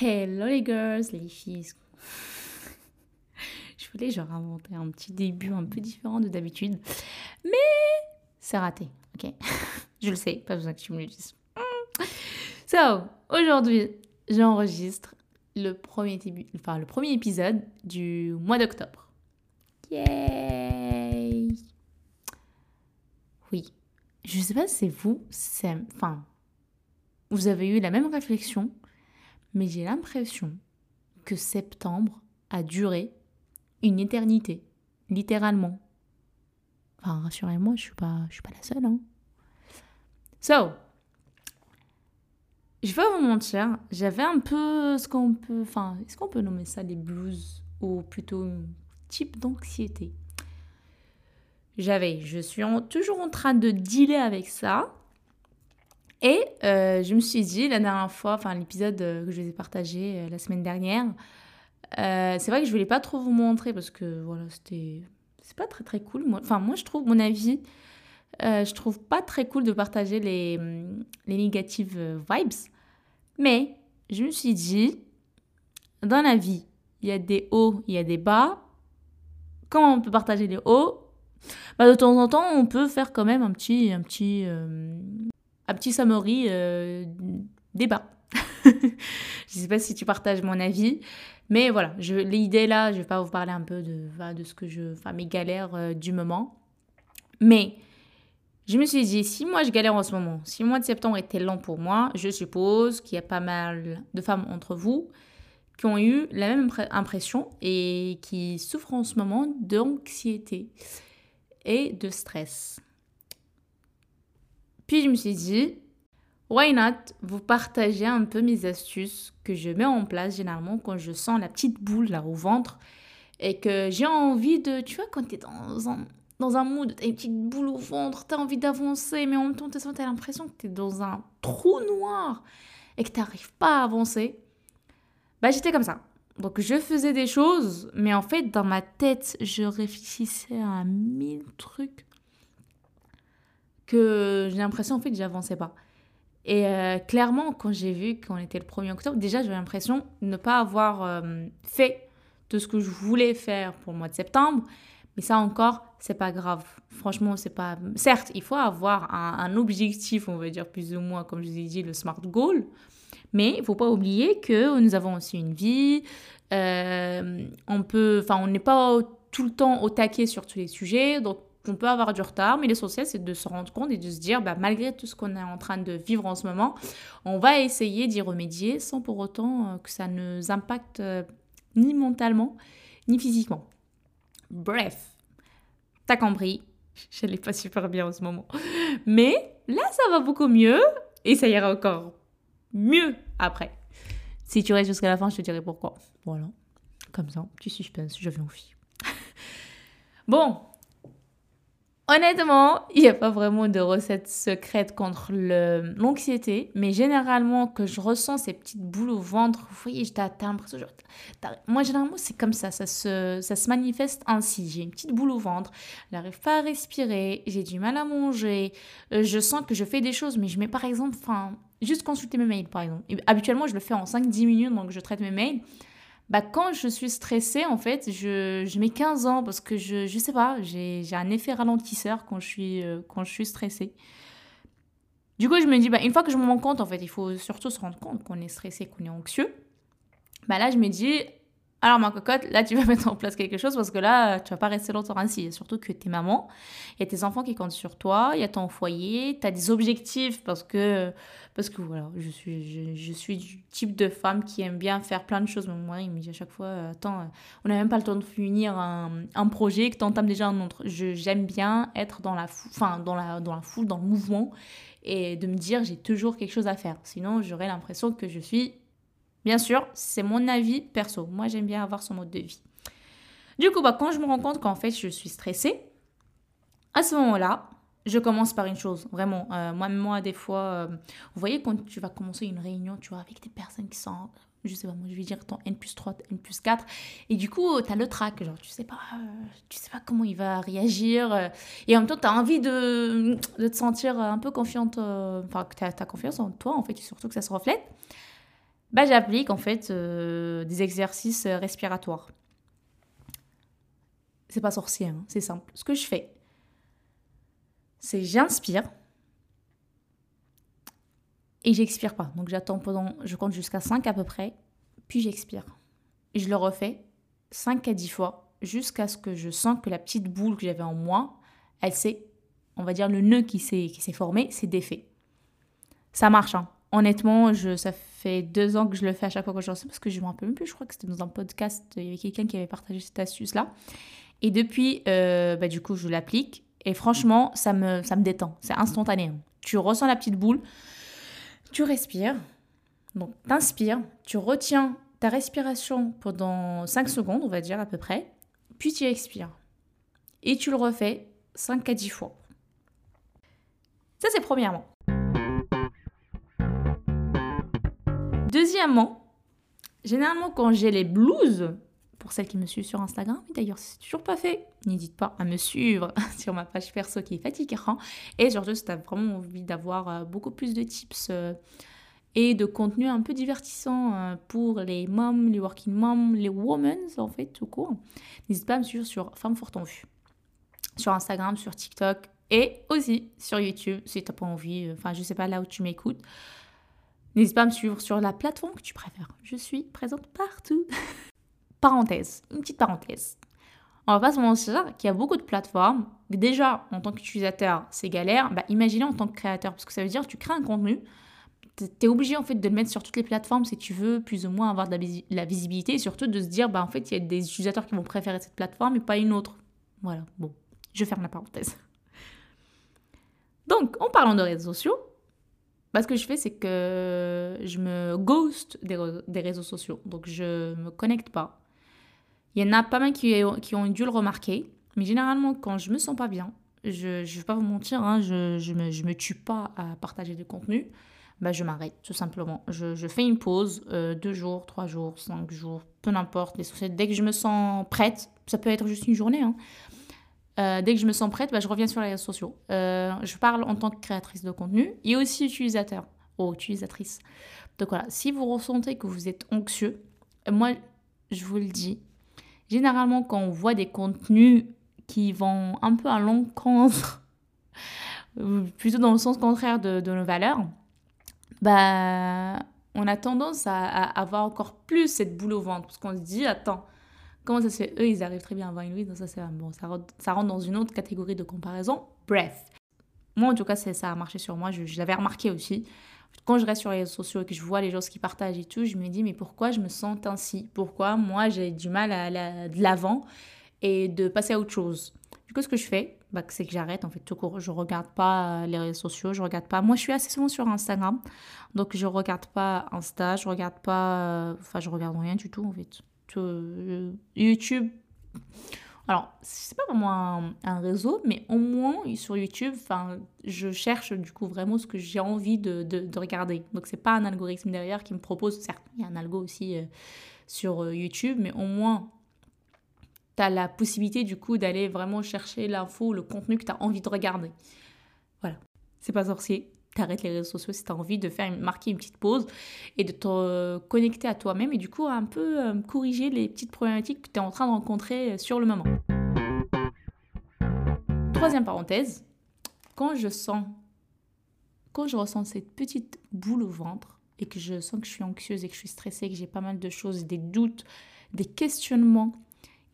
Hello les girls, les filles. Je voulais genre inventer un petit début un peu différent de d'habitude. Mais c'est raté, ok? Je le sais, pas besoin que tu me le dises. So, aujourd'hui, j'enregistre le premier enfin le premier épisode du mois d'octobre. Yay Oui, je sais pas si c'est vous, enfin vous avez eu la même réflexion mais j'ai l'impression que septembre a duré une éternité, littéralement. Enfin, rassurez-moi, je suis pas, je suis pas la seule. Hein. So, je vais vous mentir, j'avais un peu ce qu'on peut, enfin, est-ce qu'on peut nommer ça des blues ou plutôt un type d'anxiété? J'avais, je suis toujours en train de dealer avec ça. Et euh, je me suis dit la dernière fois, enfin l'épisode euh, que je vous ai partagé euh, la semaine dernière, c'est vrai que je voulais pas trop vous montrer parce que voilà, c'était c'est pas très très cool. Enfin moi je trouve mon avis, je trouve pas très cool de partager les, les négatives vibes. Mais je me suis dit, dans la vie, il y a des hauts, il y a des bas. Comment on peut partager les hauts? Bah, De temps en temps, on peut faire quand même un petit, un petit, un petit summary euh, débat. je ne sais pas si tu partages mon avis, mais voilà, l'idée là, je vais pas vous parler un peu de, de ce que je, enfin mes galères euh, du moment, mais je me suis dit, si moi je galère en ce moment, si le mois de septembre était lent pour moi, je suppose qu'il y a pas mal de femmes entre vous qui ont eu la même impression et qui souffrent en ce moment d'anxiété et de stress. Puis je me suis dit, why not vous partager un peu mes astuces que je mets en place généralement quand je sens la petite boule là au ventre et que j'ai envie de, tu vois, quand tu es dans un, dans un mood, tu as une petite boule au ventre, tu as envie d'avancer, mais en même temps, tu as l'impression que tu es dans un trou noir et que tu n'arrives pas à avancer. Bah, j'étais comme ça. Donc, je faisais des choses, mais en fait, dans ma tête, je réfléchissais à mille trucs que j'ai l'impression en fait que j'avançais pas. Et euh, clairement, quand j'ai vu qu'on était le 1er octobre, déjà j'avais l'impression de ne pas avoir euh, fait tout ce que je voulais faire pour le mois de septembre. Mais ça encore, c'est pas grave. Franchement, c'est pas. Certes, il faut avoir un, objectif, on va dire plus ou moins, comme je vous ai dit, le SMART Goal. Mais il faut pas oublier que nous avons aussi une vie. Euh, on peut. Enfin, on n'est pas tout le temps au taquet sur tous les sujets. Donc, on peut avoir du retard, mais l'essentiel, c'est de se rendre compte et de se dire, bah, malgré tout ce qu'on est en train de vivre en ce moment, on va essayer d'y remédier sans pour autant euh, que ça nous impacte euh, ni mentalement, ni physiquement. Bref, t'as compris, je n'allais pas super bien en ce moment. Mais là, ça va beaucoup mieux et ça ira encore mieux après. Si tu restes jusqu'à la fin, je te dirai pourquoi. Voilà, comme ça, petit suspense, j'avais envie. bon, Honnêtement, il n'y a pas vraiment de recette secrète contre l'anxiété, mais généralement, que je ressens ces petites boules au ventre, vous voyez, j'ai l'impression. Moi, généralement, c'est comme ça, ça se, ça se manifeste ainsi. J'ai une petite boule au ventre, je n'arrive pas à respirer, j'ai du mal à manger, euh, je sens que je fais des choses, mais je mets par exemple, enfin, juste consulter mes mails, par exemple. habituellement, je le fais en 5-10 minutes, donc je traite mes mails bah, quand je suis stressée, en fait, je, je mets 15 ans parce que je, je sais pas, j'ai un effet ralentisseur quand je suis, euh, quand je suis stressée. Du coup, je me dis, bah, une fois que je me rends compte, en fait, il faut surtout se rendre compte qu'on est stressé, qu'on est anxieux. Bah là, je me dis, alors ma cocotte, là tu vas mettre en place quelque chose parce que là tu vas pas rester longtemps ainsi. Surtout que t'es maman, il y a tes enfants qui comptent sur toi, il y a ton foyer, tu as des objectifs parce que parce que voilà, je suis je, suis du type de femme qui aime bien faire plein de choses. Mon mari il me dit à chaque fois attends, on n'a même pas le temps de finir un, un projet que tu entames déjà un autre. j'aime bien être dans la dans la dans la foule, dans le mouvement et de me dire j'ai toujours quelque chose à faire. Sinon, j'aurais l'impression que je suis Bien sûr, c'est mon avis perso. Moi, j'aime bien avoir son mode de vie. Du coup, bah, quand je me rends compte qu'en fait, je suis stressée, à ce moment-là, je commence par une chose, vraiment. Euh, moi, moi, des fois, euh, vous voyez, quand tu vas commencer une réunion, tu vois, avec des personnes qui sont, je sais pas, moi, je vais dire ton N plus 3, N plus 4, et du coup, tu as le trac, genre, tu sais pas, euh, tu sais pas comment il va réagir, et en même temps, tu as envie de, de, te sentir un peu confiante, enfin, que tu as, confiance en toi, en fait, et surtout que ça se reflète. Bah, j'applique en fait euh, des exercices respiratoires. C'est pas sorcier, hein, c'est simple. Ce que je fais, c'est j'inspire et j'expire pas. Donc j'attends pendant, je compte jusqu'à 5 à peu près, puis j'expire. Et je le refais 5 à 10 fois jusqu'à ce que je sens que la petite boule que j'avais en moi, elle s'est, on va dire le nœud qui s'est, s'est formé, c'est défait. Ça marche, hein. Honnêtement, je, ça fait deux ans que je le fais à chaque fois que je sais parce que je me rappelle même plus, je crois que c'était dans un podcast, il y avait quelqu'un qui avait partagé cette astuce-là. Et depuis, euh, bah, du coup, je l'applique. Et franchement, ça me, ça me détend. C'est instantané. Tu ressens la petite boule, tu respires. Donc, t'inspires, tu retiens ta respiration pendant 5 secondes, on va dire à peu près. Puis tu expires. Et tu le refais 5 à 10 fois. Ça, c'est premièrement. Deuxièmement, généralement quand j'ai les blues, pour celles qui me suivent sur Instagram, d'ailleurs c'est toujours pas fait, n'hésite pas à me suivre sur ma page perso qui est fatigant. Et surtout si tu as vraiment envie d'avoir euh, beaucoup plus de tips euh, et de contenu un peu divertissant euh, pour les moms, les working moms, les women en fait tout court, n'hésite pas à me suivre sur Femme Forte en Vue. Sur Instagram, sur TikTok et aussi sur YouTube si tu n'as pas envie, enfin je sais pas là où tu m'écoutes. N'hésite pas à me suivre sur la plateforme que tu préfères. Je suis présente partout. parenthèse, une petite parenthèse. On va pas se mentir qu'il y a beaucoup de plateformes. Déjà, en tant qu'utilisateur, c'est galère. Bah, imaginez en tant que créateur, parce que ça veut dire que tu crées un contenu, tu es obligé en fait de le mettre sur toutes les plateformes si tu veux plus ou moins avoir de la, visibilité et surtout de se dire bah en fait il y a des utilisateurs qui vont préférer cette plateforme et pas une autre. Voilà, bon, je ferme la parenthèse. Donc, en parlant de réseaux sociaux, bah, ce que je fais, c'est que je me ghost des, réseaux sociaux. Donc, je me connecte pas. Il y en a pas mal qui, qui, ont dû le remarquer. Mais généralement, quand je me sens pas bien, je ne vais pas vous mentir, hein, je, je, me, je me tue pas à partager du contenu. Bah, je m'arrête, tout simplement. Je, je fais une pause, euh, deux jours, trois jours, cinq jours, peu importe. Dès que je me sens prête, ça peut être juste une journée, hein, euh, dès que je me sens prête, bah, je reviens sur les réseaux sociaux. Euh, je parle en tant que créatrice de contenu et aussi utilisateur ou utilisatrice. Donc voilà, si vous ressentez que vous êtes anxieux, moi, je vous le dis, généralement quand on voit des contenus qui vont un peu à l'encontre, plutôt dans le sens contraire de, nos valeurs, bah, on a tendance à, à, avoir encore plus cette boule au ventre parce qu'on se dit, attends, Comment ça se fait? Eux, ils arrivent très bien à avoir une donc ça, c'est bon, ça, ça rentre dans une autre catégorie de comparaison. Bref. Moi, en tout cas, ça a marché sur moi. Je, l'avais remarqué aussi. Quand je reste sur les réseaux sociaux et que je vois les gens qui partagent et tout, je me dis, mais pourquoi je me sens ainsi? Pourquoi moi, j'ai du mal à aller de l'avant et de passer à autre chose? Du coup, ce que je fais, bah, c'est que j'arrête en fait tout. Je regarde pas les réseaux sociaux, je regarde pas. Moi, je suis assez souvent sur Instagram, donc je regarde pas Insta, je regarde pas. Enfin, je regarde rien du tout en fait. Euh, YouTube. Alors, c'est pas vraiment un, réseau, mais au moins sur YouTube, je cherche du coup vraiment ce que j'ai envie de, de, regarder. Donc, c'est pas un algorithme derrière qui me propose, certes, il y a un algo aussi euh, sur euh, YouTube, mais au moins, tu as la possibilité du coup d'aller vraiment chercher l'info, le contenu que tu as envie de regarder. Voilà. C'est pas sorcier, t'arrêtes les réseaux sociaux si tu as envie de faire marquer une petite pause et de te connecter à toi-même et du coup un peu euh, corriger les petites problématiques que tu es en train de rencontrer euh, sur le moment. Troisième parenthèse, quand je sens quand je ressens cette petite boule au ventre et que je sens que je suis anxieuse et que je suis stressée, que j'ai pas mal de choses, des doutes, des questionnements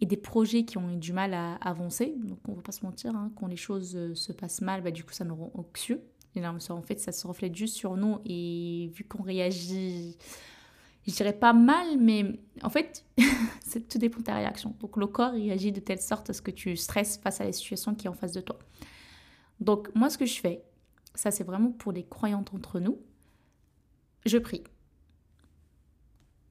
et des projets qui ont eu du mal à avancer, donc on va pas se mentir, hein, quand les choses euh, se passent mal, bah, du coup ça nous rend anxieux en fait, ça se reflète juste sur nous et vu qu'on réagit, je dirais pas mal, mais en fait, tout dépend de ta réaction. Donc le corps réagit de telle sorte à ce que tu stresses face à la situation qui est en face de toi. Donc moi, ce que je fais, ça c'est vraiment pour les croyantes entre nous, je prie.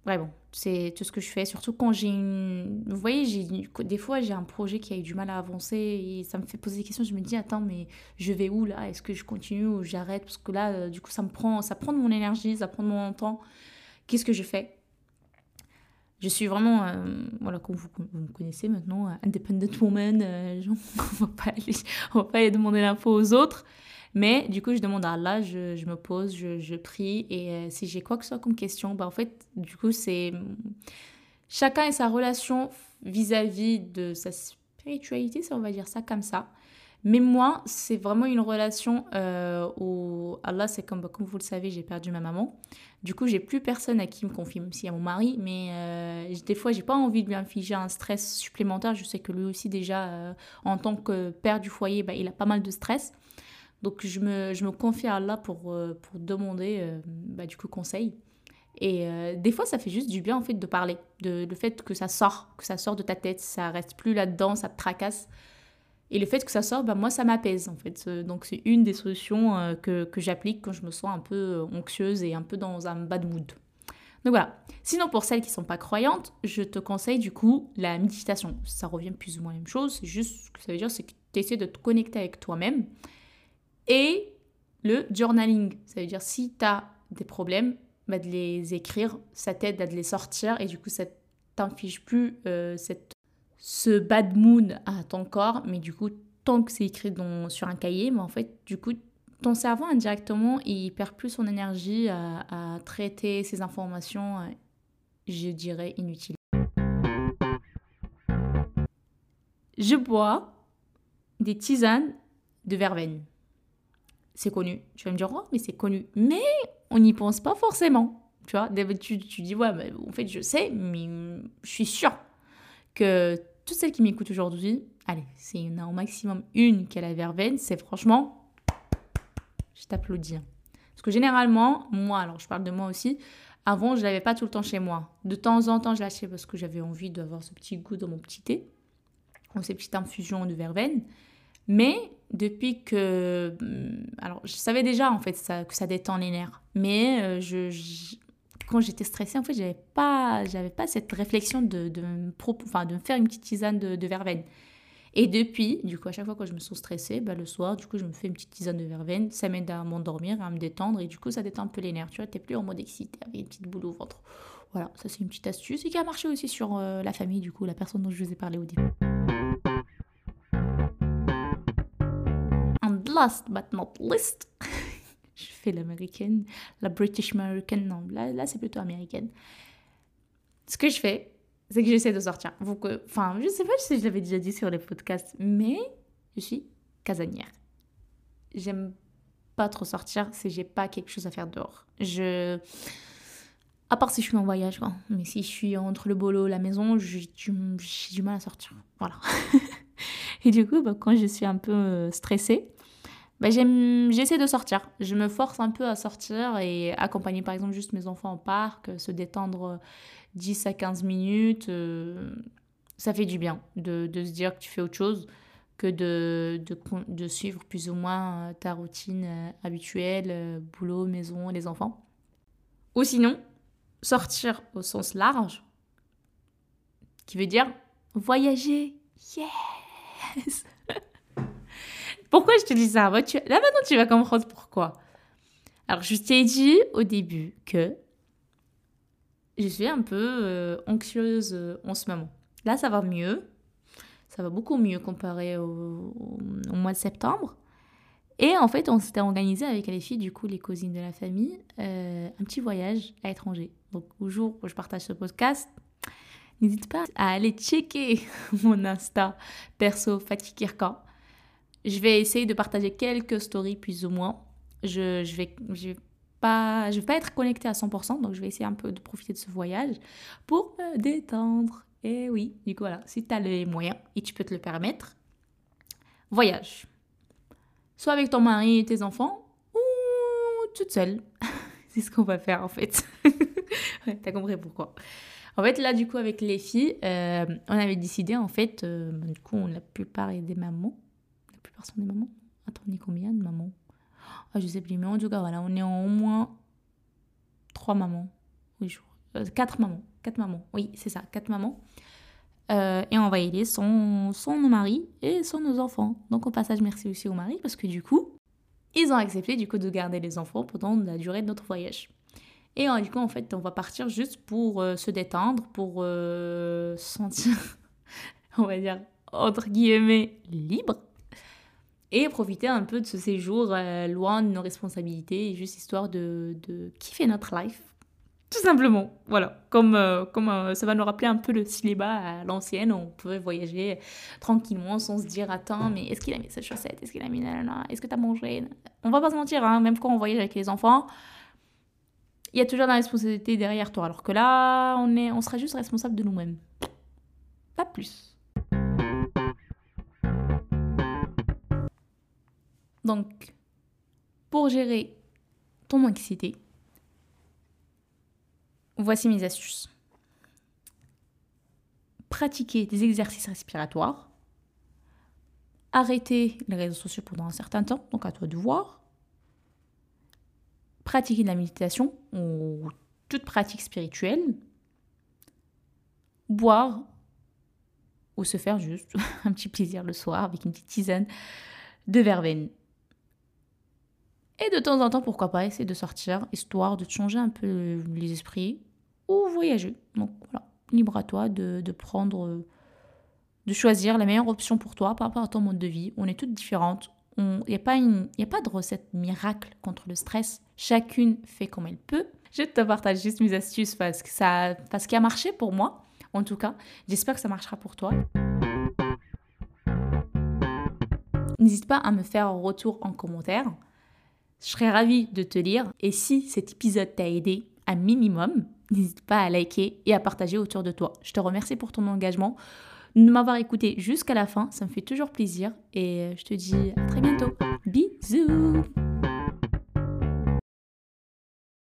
Vraiment, c'est tout ce que je fais. Surtout quand j'ai une. Vous voyez, des fois, j'ai un projet qui a eu du mal à avancer et ça me fait poser des questions. Je me dis, attends, mais je vais où là? Est-ce que je continue ou j'arrête? Parce que là, euh, du coup, ça me prend, ça prend de mon énergie, ça prend de mon temps. Qu'est-ce que je fais? Je suis vraiment, euh, voilà, comme vous, me connaissez maintenant, euh, independent woman. on ne va pas aller demander l'info aux autres. Mais du coup, je demande à Allah, je, je me pose, je, je prie. Et euh, si j'ai quoi que ce soit comme question, bah, en fait, du coup, c'est. Chacun et sa relation vis-à-vis de sa spiritualité, si on va dire ça comme ça. Mais moi, c'est vraiment une relation euh, où Allah, c'est comme, bah, comme vous le savez, j'ai perdu ma maman. Du coup, j'ai plus personne à qui me confier, même s'il y a mon mari. Mais euh, des fois, j'ai pas envie de lui infliger un stress supplémentaire. Je sais que lui aussi, déjà, en tant que père du foyer, bah, il a pas mal de stress. Donc, je me, je me confie à Allah pour, euh, pour demander euh, bah, du coup conseil. Et euh, des fois, ça fait juste du bien en fait de parler, de le fait que ça sort, que ça sort de ta tête, ça reste plus là-dedans, ça te tracasse. Et le fait que ça sort, bah, moi, ça m'apaise en fait. Donc c'est une des solutions que, que j'applique quand je me sens un peu anxieuse et un peu dans un bad mood. Donc voilà. Sinon, pour celles qui sont pas croyantes, je te conseille du coup la méditation. Ça revient plus ou moins à la même chose. C'est juste ce que ça veut dire, c'est que tu essaies de te connecter avec toi-même. Et le journaling. Ça veut dire si tu as des problèmes, bah, de les écrire, ça t'aide à de les sortir et du coup ça t'inflige plus euh, cette, ce bad mood à ton corps, mais du coup tant que c'est écrit dans, sur un cahier, mais en fait du coup ton cerveau indirectement il perd plus son énergie à, à traiter ces informations, euh, je dirais inutiles. Je bois des tisanes de verveine. C'est connu. Tu vas me dire, oh, mais c'est connu. Mais on n'y pense pas forcément. Tu vois, d'habitude, tu dis, ouais, mais en fait, je sais, mais je suis sûre que toutes celles qui m'écoutent aujourd'hui, allez, c'est il y en a au maximum une qui a la verveine, c'est franchement, je t'applaudis. hein. Parce que généralement, moi, alors je parle de moi aussi, avant, je l'avais pas tout le temps chez moi. De temps en temps, je l'achetais parce que j'avais envie d'avoir ce petit goût dans mon petit thé, ou ces petites infusions de verveine. Mais depuis que... hum, Alors, je savais déjà, en fait, ça, que ça détend les nerfs. Mais euh, je, quand j'étais stressée, en fait, j'avais pas, j'avais pas cette réflexion de, de, me de me faire une petite tisane de, de verveine. Et depuis, du coup, à chaque fois que je me sens stressée, bah, le soir, du coup, je me fais une petite tisane de verveine. Ça m'aide à m'endormir, à me détendre. Et du coup, ça détend un peu les nerfs. Tu vois, t'es plus en mode excité avec une petite boule au ventre. Voilà, ça, c'est une petite astuce et qui a marché aussi sur euh, la famille, du coup, la personne dont je vous ai parlé au début. Last but not least, je fais l'américaine, la British American, non, là, là c'est plutôt américaine. Ce que je fais, c'est que j'essaie de sortir. Enfin, je sais pas si je l'avais déjà dit sur les podcasts, mais je suis casanière. J'aime pas trop sortir si j'ai pas quelque chose à faire dehors. Je. À part si je suis en voyage, quoi. Mais si je suis entre le boulot et la maison, j'ai du, j'ai du mal à sortir. Voilà. et du coup, bah, quand je suis un peu euh, stressée, bah, j'essaie de sortir. Je me force un peu à sortir et accompagner par exemple juste mes enfants au parc, euh, se détendre euh, 10 à 15 minutes. euh, ça fait du bien de, de se dire que tu fais autre chose que de, de, de suivre plus ou moins euh, ta routine euh, habituelle, euh, boulot, maison, les enfants. Ou sinon, sortir au sens large, qui veut dire voyager. Yes! Pourquoi je te dis ça? Là maintenant, tu vas comprendre pourquoi. Alors, je t'ai dit au début que je suis un peu euh, anxieuse euh, en ce moment. Là, ça va mieux. Ça va beaucoup mieux comparé au mois de septembre. Et en fait, on s'était organisé avec les filles, du coup, les cousines de la famille, euh, un petit voyage à l'étranger. Donc, au jour où je partage ce podcast, n'hésite pas à aller checker mon Insta perso Fatih Kirkan. Je vais essayer de partager quelques stories plus ou moins. Je, je vais, je pas, vais pas être connectée à 100%, donc je vais essayer un peu de profiter de ce voyage pour me détendre. Et oui, du coup, voilà, si tu as les moyens et tu peux te le permettre, voyage. Soit avec ton mari et tes enfants, ou toute seule. C'est ce qu'on va faire en fait. ouais, t'as compris pourquoi. En fait, là, du coup, avec les filles, euh, on avait décidé, en fait, euh, du coup, la plupart des mamans. La plupart sont des mamans. Attends, on est combien de mamans? Ah, Je sais plus, mais en tout cas, voilà, on est en au moins trois mamans. Oui, je. Euh, quatre mamans. Quatre mamans. Oui, c'est ça, quatre mamans. Euh, et on va sans, sans nos maris et sans nos enfants. Donc, au passage, merci aussi aux maris parce que du coup, ils ont accepté du coup de garder les enfants pendant la durée de notre voyage. Et du coup, en fait, on va partir juste pour euh, se détendre, pour euh, se sentir, on va dire, entre guillemets, libre. Et profiter un peu de ce séjour euh, loin de nos responsabilités, juste histoire de, de kiffer notre life. Tout simplement, voilà. Comme, euh, comme euh, ça va nous rappeler un peu le cinéma à l'ancienne, on pouvait voyager tranquillement sans se dire Attends, mais est-ce qu'il a mis cette chaussette? Est-ce qu'il a mis Est-ce que tu as mangé? On va pas se mentir, hein, même quand on voyage avec les enfants, il y a toujours la responsabilité derrière toi. Alors que là, on, est, on sera juste responsable de nous-mêmes. Pas plus. Donc, pour gérer ton anxiété, voici mes astuces. Pratiquer des exercices respiratoires. Arrêter les réseaux sociaux pendant un certain temps, donc à toi de voir. Pratiquer de la méditation ou toute pratique spirituelle. Boire ou se faire juste un petit plaisir le soir avec une petite tisane de verveine. Et de temps en temps, pourquoi pas essayer de sortir, histoire de changer un peu les esprits ou voyager. Donc voilà, libre à toi de, prendre, de choisir la meilleure option pour toi par rapport à ton mode de vie. On est toutes différentes. Il n'y a, pas a pas de recette miracle contre le stress. Chacune fait comme elle peut. Je te partage juste mes astuces parce que ça, parce qu'il a marché pour moi. En tout cas, j'espère que ça marchera pour toi. N'hésite pas à me faire un retour en commentaire. Je serais ravie de te lire et si cet épisode t'a aidé un minimum, n'hésite pas à liker et à partager autour de toi. Je te remercie pour ton engagement, de m'avoir écouté jusqu'à la fin, ça me fait toujours plaisir et je te dis à très bientôt. Bisous